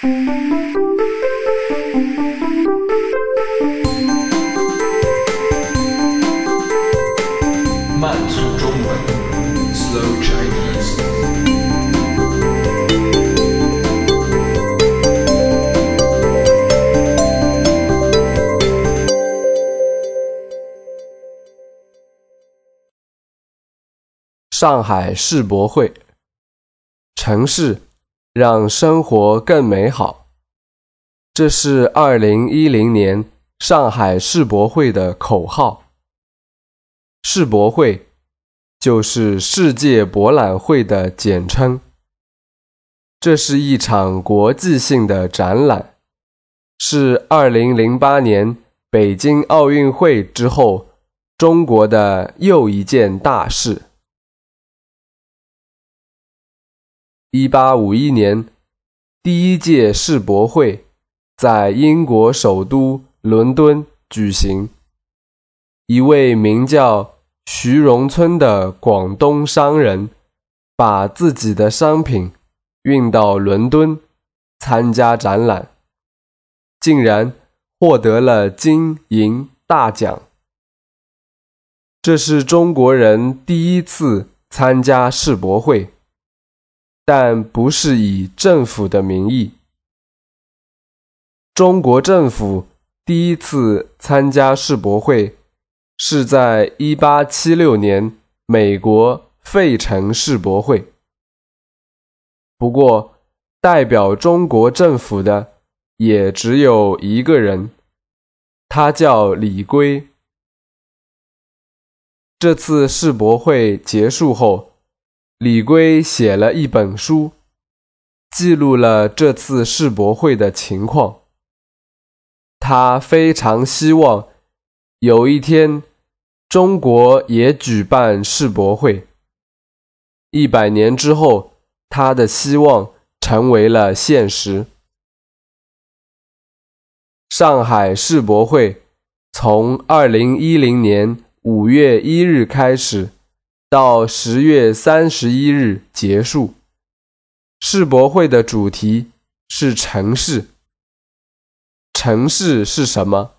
慢速中文，Slow Chinese。上海世博会，城市让生活更美好。这是二零一零年上海世博会的口号。世博会就是世界博览会的简称。这是一场国际性的展览，是二零零八年北京奥运会之后中国的又一件大事。一八五一年，第一届世博会在英国首都伦敦举行。一位名叫徐荣春的广东商人，把自己的商品运到伦敦参加展览，竟然获得了金银大奖。这是中国人第一次参加世博会。但不是以政府的名义。中国政府第一次参加世博会是在1876年美国费城世博会。不过，代表中国政府的也只有一个人，他叫李圭。这次世博会结束后。李圭写了一本书，记录了这次世博会的情况。他非常希望有一天中国也举办世博会。一百年之后，他的希望成为了现实。上海世博会从二零一零年五月一日开始。到十月三十一日结束。世博会的主题是城市。城市是什么？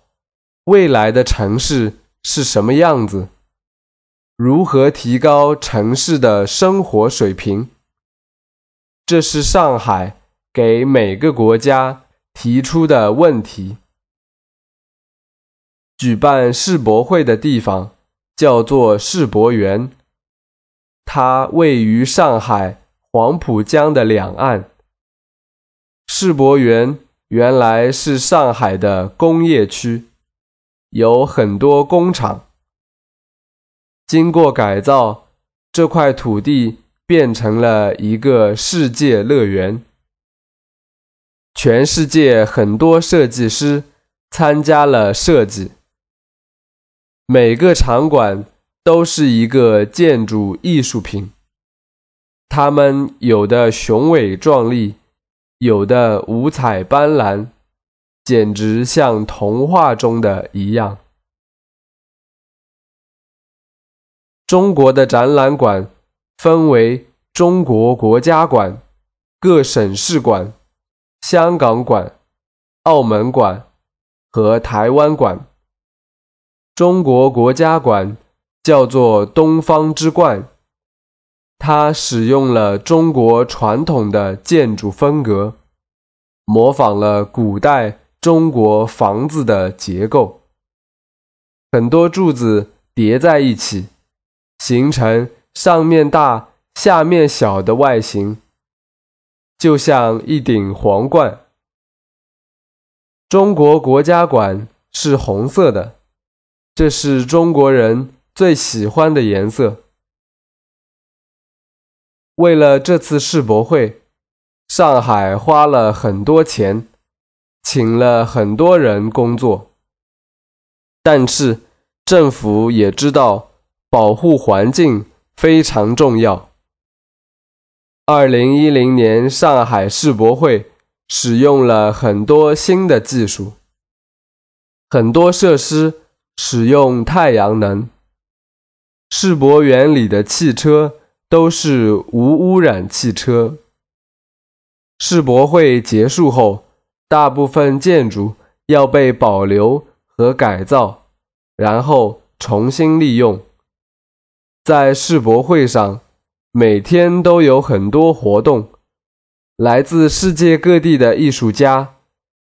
未来的城市是什么样子？如何提高城市的生活水平？这是上海给每个国家提出的问题。举办世博会的地方叫做世博园。它位于上海黄浦江的两岸。世博园原来是上海的工业区，有很多工厂。经过改造，这块土地变成了一个世界乐园。全世界很多设计师参加了设计，每个场馆。都是一个建筑艺术品，它们有的雄伟壮丽，有的五彩斑斓，简直像童话中的一样。中国的展览馆分为中国国家馆、各省市馆、香港馆、澳门馆和台湾馆。中国国家馆。叫做东方之冠，它使用了中国传统的建筑风格，模仿了古代中国房子的结构，很多柱子叠在一起，形成上面大、下面小的外形，就像一顶皇冠。中国国家馆是红色的，这是中国人。最喜欢的颜色。为了这次世博会，上海花了很多钱，请了很多人工作。但是政府也知道保护环境非常重要。二零一零年上海世博会使用了很多新的技术，很多设施使用太阳能。世博园里的汽车都是无污染汽车。世博会结束后，大部分建筑要被保留和改造，然后重新利用。在世博会上，每天都有很多活动，来自世界各地的艺术家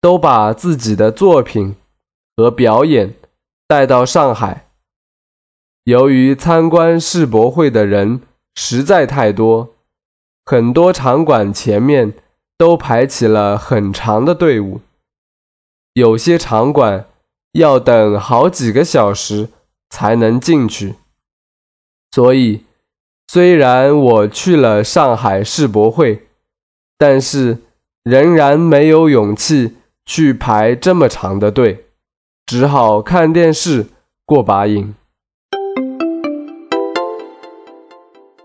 都把自己的作品和表演带到上海。由于参观世博会的人实在太多，很多场馆前面。都排起了很长的队伍，有些场馆要等好几个小时才能进去。所以，虽然我去了上海世博会，但是仍然没有勇气去排这么长的队，只好看电视过把瘾。